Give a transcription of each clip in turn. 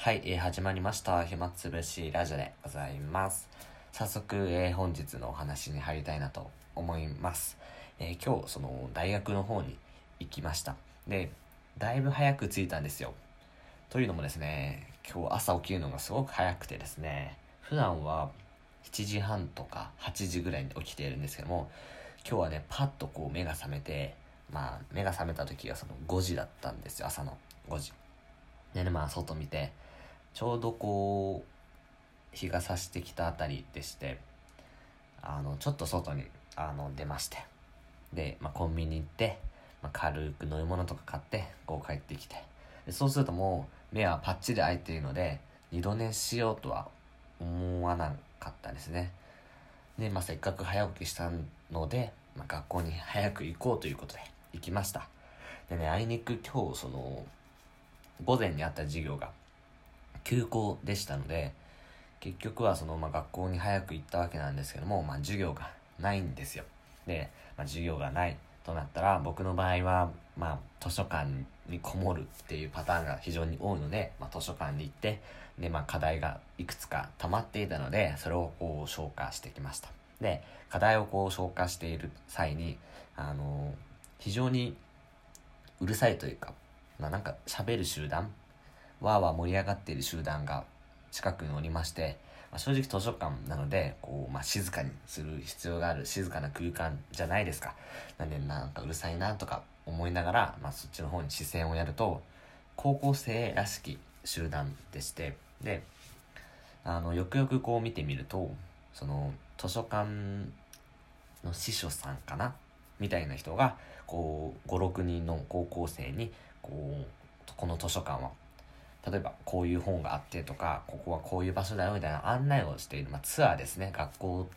はい、えー、始まりました。暇つぶしラジオでございます。早速、えー、本日のお話に入りたいなと思います。えー、今日、その、大学の方に行きました。で、だいぶ早く着いたんですよ。というのもですね、今日朝起きるのがすごく早くてですね、普段は7時半とか8時ぐらいに起きているんですけども、今日はね、パッとこう目が覚めて、まあ、目が覚めた時がその5時だったんですよ、朝の5時。でね、まあ、外見て、ちょうどこう日が差してきたあたりでしてあのちょっと外にあの出ましてで、まあ、コンビニ行って、まあ、軽く飲み物とか買ってこう帰ってきてでそうするともう目はパッチリ開いているので二度寝しようとは思わなかったですね。で、まあ、せっかく早起きしたので、まあ、学校に早く行こうということで行きました。でねあいにく今日その午前にあった授業が休校でしたので、結局はその、まあ、学校に早く行ったわけなんですけども、まあ、授業がないんですよ。で、まあ、授業がないとなったら、僕の場合は、まあ、図書館にこもるっていうパターンが非常に多いので、まあ、図書館に行って、で、まあ、課題がいくつか溜まっていたので、それをこう消化してきました。で、課題をこう消化している際に、あのー、非常にうるさいというか、まあ、なんか喋る集団わーわー盛り上がっている集団が近くにおりまして、まあ、正直図書館なので、こう、まあ、静かにする必要がある静かな空間じゃないですか。なんで、なんかうるさいなとか思いながら、まあ、そっちの方に視線をやると、高校生らしき集団でして、で、あの、よくよくこう見てみると、その、図書館の司書さんかな？みたいな人が、こう、5、6人の高校生に、こう、この図書館は例えばこういう本があってとかここはこういう場所だよみたいな案内をしている、まあ、ツアーですね。学校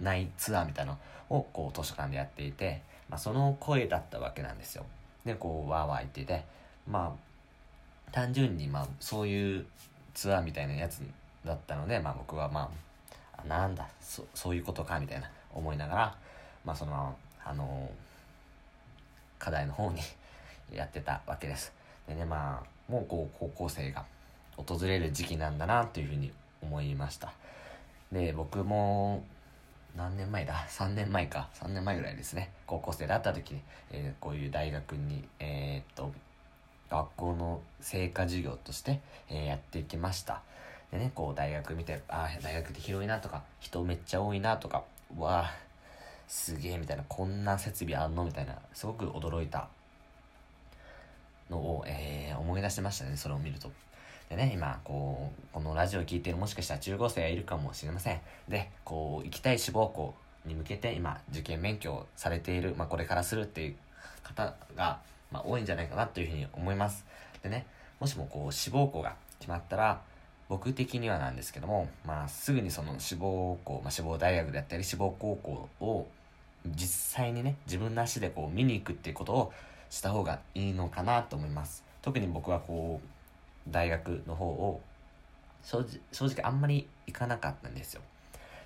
内ツアーみたいなのをこう図書館でやっていて、まあ、その声だったわけなんですよ。でこうわーわー言っててまあ単純にまあそういうツアーみたいなやつだったので、まあ、僕はまあなんだそそういうことかみたいな思いながらまあそのあの課題の方にやってたわけです。でねまあもうこう高校生が訪れる時期なんだなというふうに思いました。で僕も何年前だ？3年前か。3年前ぐらいですね。高校生だった時に、えー、こういう大学にえー、っと学校の成果授業として、えー、やってきました。でねこう大学見てああ大学って広いなとか人めっちゃ多いなとかわあすげえみたいなこんな設備あんのみたいなすごく驚いたのを、えー、思い出しましたね、それを見ると。でね、今、こう、このラジオを聴いてるもしかしたら中高生がいるかもしれません。で、こう、行きたい志望校に向けて今、受験勉強されている、まあ、これからするっていう方が、まあ、多いんじゃないかなというふうに思います。でね、もしもこう、志望校が決まったら、僕的にはなんですけども、まあ、すぐにその志望校、まあ、志望大学であったり、志望高校を実際にね、自分の足でこう見に行くっていうことをした方がいいのかなと思います。特に僕はこう大学の方を正直あんまり行かなかったんですよ。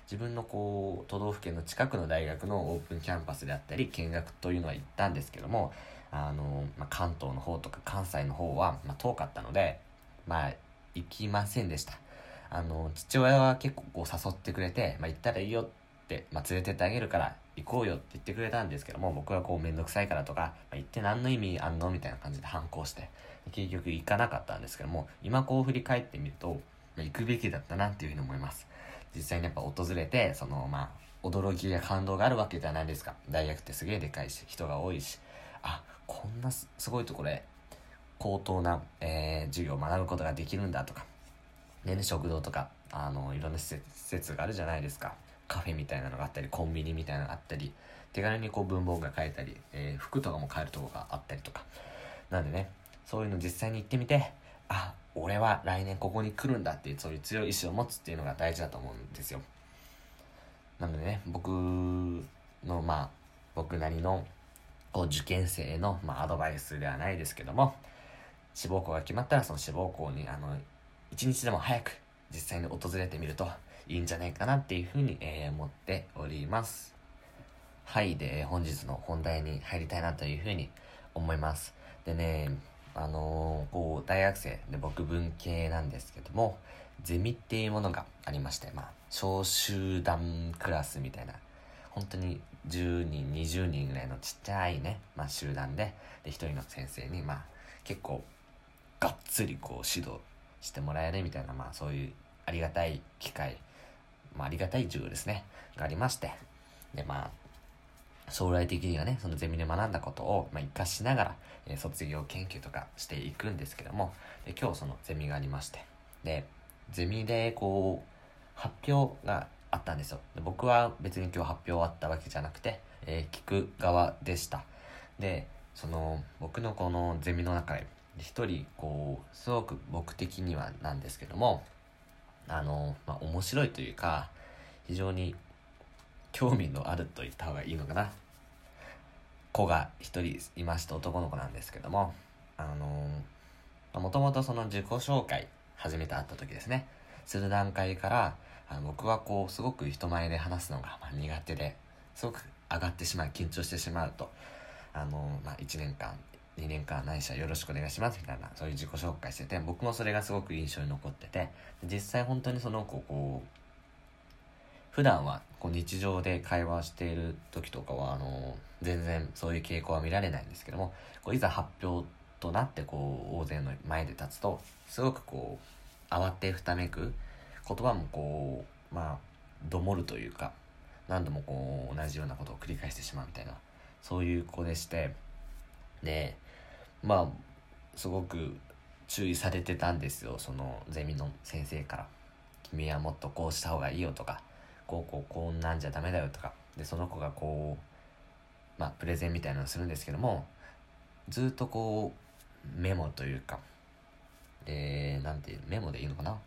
自分のこう都道府県の近くの大学のオープンキャンパスであったり見学というのは行ったんですけどもあの、まあ、関東の方とか関西の方は、まあ、遠かったのでまあ行きませんでした。あの父親は結構こう誘ってくれて、まあ、行ったらいいよって、まあ、連れてってあげるから行こうよって言ってくれたんですけども、僕はこうめんどくさいからとか、まあ、行って何の意味あんの？みたいな感じで反抗して、結局行かなかったんですけども、今こう振り返ってみると、まあ、行くべきだったなっていうふうに思います。実際にやっぱ訪れて、そのまあ、驚きや感動があるわけじゃないですか。大学ってすげえでかいし、人が多いし、あ、こんなすごいところで、高等な、えー、授業を学ぶことができるんだとか、ね、食堂とか、あの、いろんな施設があるじゃないですか。カフェみたいなのがあったり、コンビニみたいなのがあったり、手軽にこう文房具が買えたり、えー、服とかも買えるとこがあったりとか。なんでね、そういうの実際に行ってみて、あ、俺は来年ここに来るんだっていう、そういう強い意志を持つっていうのが大事だと思うんですよ。なのでね、僕の、まあ、僕なりの、こう、受験生への、まあ、アドバイスではないですけども、志望校が決まったら、その志望校に、あの、一日でも早く実際に訪れてみると、いいんじゃないかなっていうふうに、えー、思っております。はい。で、本日の本題に入りたいなというふうに思います。でね、あのー、こう、大学生で僕文系なんですけども、ゼミっていうものがありまして、まあ、小集団クラスみたいな、本当に10人、20人ぐらいのちっちゃいね、まあ、集団で、で、一人の先生に、まあ、結構、がっつりこう、指導してもらえるみたいな、まあ、そういうありがたい機会、まあ、ありがたい授業ですね、がありまして、で、まあ、将来的にはね、そのゼミで学んだことを、まあ、活かしながら、えー、卒業研究とかしていくんですけども、で今日そのゼミがありまして、で、ゼミでこう、発表があったんですよ。で僕は別に今日発表あったわけじゃなくて、えー、聞く側でした。で、その、僕のこのゼミの中で、一人、こう、すごく僕的にはなんですけども、あの、まあ、面白いというか、非常に興味のあると言った方がいいのかな。子が一人いました男の子なんですけども、あの、もともとその自己紹介始めて会った時ですね、する段階から、あ僕はこう、すごく人前で話すのがま苦手で、すごく上がってしまう、緊張してしまうと、あの、まあ、1年間、2年間ないしはよろしくお願いしますみたいな、そういう自己紹介してて、僕もそれがすごく印象に残ってて、実際本当にその子、こう、普段はこう日常で会話している時とかは、あの、全然そういう傾向は見られないんですけども、こういざ発表となってこう、大勢の前で立つと、すごくこう、慌てふためく、言葉もこう、まあ、どもるというか、何度もこう、同じようなことを繰り返してしまうみたいな、そういう子でして、で、まあ、すごく注意されてたんですよ、そのゼミの先生から。君はもっとこうした方がいいよとか、こうこうこんなんじゃダメだよとかでその子がこうまあプレゼンみたいなのをするんですけどもずっとこうメモというかでなんていうメモでいいのかな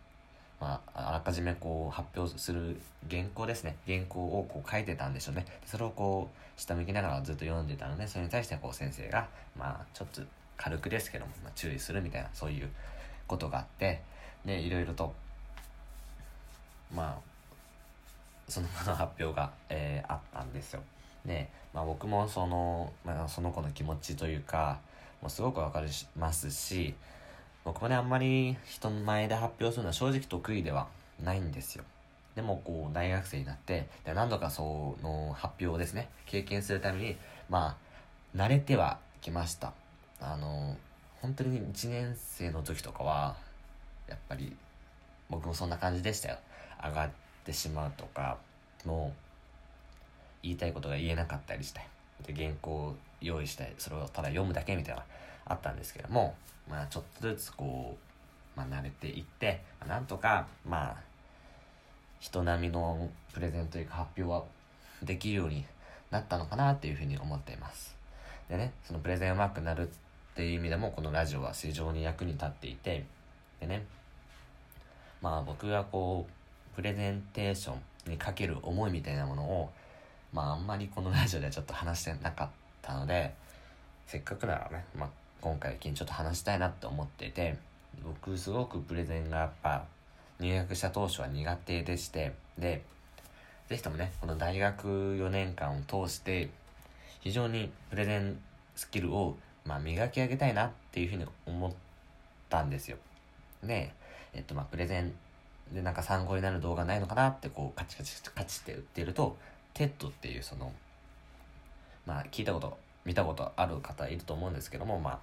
まあ、あらかじめこう発表する原稿ですね。原稿をこう書いてたんでしょうね。それをこう下向きながらずっと読んでたので、それに対してこう先生が、まあちょっと軽くですけども、まあ、注意するみたいなそういうことがあって、で、いろいろと、まあその子の発表が、えー、あったんですよ。で、まあ、僕もその、まあ、その子の気持ちというか、もうすごくわかりますし、僕もね、あんまり人の前で発表するのは正直得意ではないんですよ。でも、こう、大学生になって、で何度かその発表をですね、経験するために、まあ、慣れてはきました。あの、本当に1年生の時とかは、やっぱり、僕もそんな感じでしたよ。上がってしまうとかもう言いたいことが言えなかったりしてで原稿を用意してそれをただ読むだけみたいなあったんですけどもまあちょっとずつこう、まあ、慣れていってなんとかまあ人並みのプレゼントというか発表はできるようになったのかなっていうふうに思っていますでねそのプレゼンうまくなるっていう意味でもこのラジオは非常に役に立っていてでねまあ僕がこうプレゼンテーションにかける思いみたいなものを、まああんまりこのラジオではちょっと話してなかったので、せっかくならね、まあ今回ちょっと話したいなって思っていて、僕すごくプレゼンがやっぱ入学した当初は苦手でして、で、ぜひともね、この大学4年間を通して、非常にプレゼンスキルを、まあ、磨き上げたいなっていうふうに思ったんですよ。で、えっと、まあ、プレゼンで、なんか参考になる動画ないのかなってこうカチカチカチって売ってると、TED っていうその、まあ聞いたこと、見たことある方いると思うんですけども、まあ、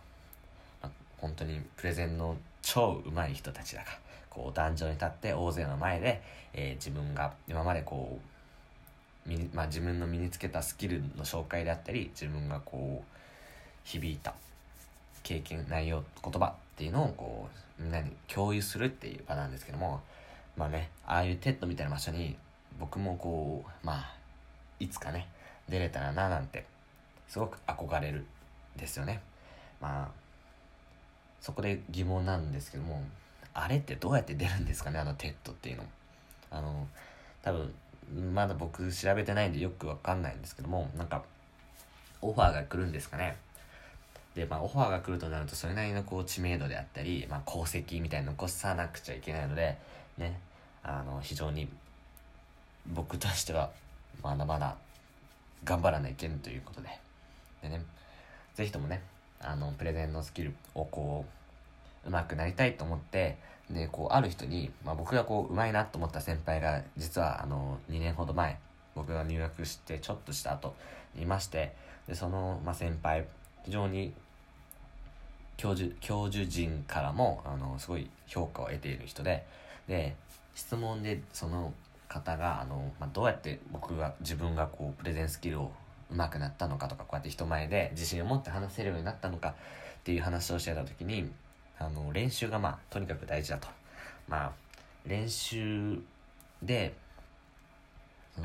まあ、本当にプレゼンの超上手い人たちだから、こう壇上に立って大勢の前で、えー、自分が今までこう、まあ、自分の身につけたスキルの紹介であったり、自分がこう、響いた経験、内容、言葉っていうのをこう、みんなに共有するっていう場なんですけども、まあね、ああいう TED みたいな場所に僕もこう、まあ、いつかね、出れたらななんて、すごく憧れるですよね。まあ、そこで疑問なんですけども、あれってどうやって出るんですかね、あの TED っていうの。あの、多分、まだ僕調べてないんでよくわかんないんですけども、なんか、オファーが来るんですかね。で、まあ、オファーが来るとなると、それなりのこう、知名度であったり、まあ、功績みたいなの残さなくちゃいけないので、ね、あの、非常に僕としてはまだまだ頑張らないけんということで。でね、ぜひともね、あの、プレゼンのスキルをこう、上手くなりたいと思って、で、こう、ある人に、まあ僕がこう、上手いなと思った先輩が、実はあの、2年ほど前、僕が入学してちょっとした後、いまして、で、その、まあ先輩、非常に教授、教授陣からも、あの、すごい評価を得ている人で、で、質問でその方が、あの、まあ、どうやって僕が、自分がこう、プレゼンスキルを上手くなったのかとか、こうやって人前で自信を持って話せるようになったのかっていう話をしてた時に、あの、練習がまあ、とにかく大事だと。まあ、練習で、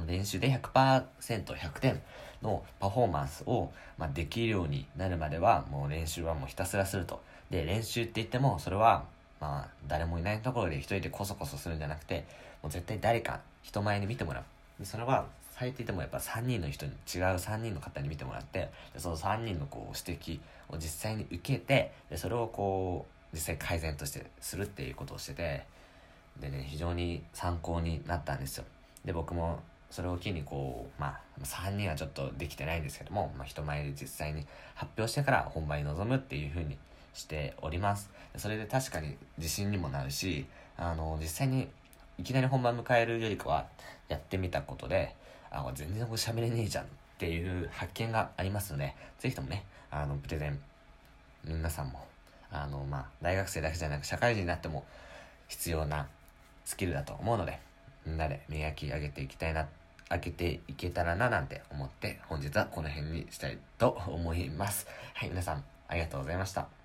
練習で100%、100点のパフォーマンスを、まあ、できるようになるまでは、もう練習はもうひたすらすると。で、練習って言っても、それは、まあ、誰もいないところで一人でコソコソするんじゃなくて、もう絶対誰か、人前に見てもらう。でそれは、最低でもやっぱ3人の人に、違う3人の方に見てもらって、でその3人のこう指摘を実際に受けて、でそれをこう、実際改善としてするっていうことをしてて、でね、非常に参考になったんですよ。で、僕もそれを機にこう、まあ、3人はちょっとできてないんですけども、まあ、人前で実際に発表してから本番に臨むっていう風にしております。それで確かに自信にもなるし、あの、実際にいきなり本番迎えるよりかは、やってみたことで、あ、全然喋れねえじゃんっていう発見がありますので、ぜひともね、あの、プレゼン、皆さんも、あの、まあ、大学生だけじゃなく社会人になっても必要なスキルだと思うので、みんなで磨き上げていきたいなって開けていけたらななんて思って本日はこの辺にしたいと思います。はい、皆さんありがとうございました。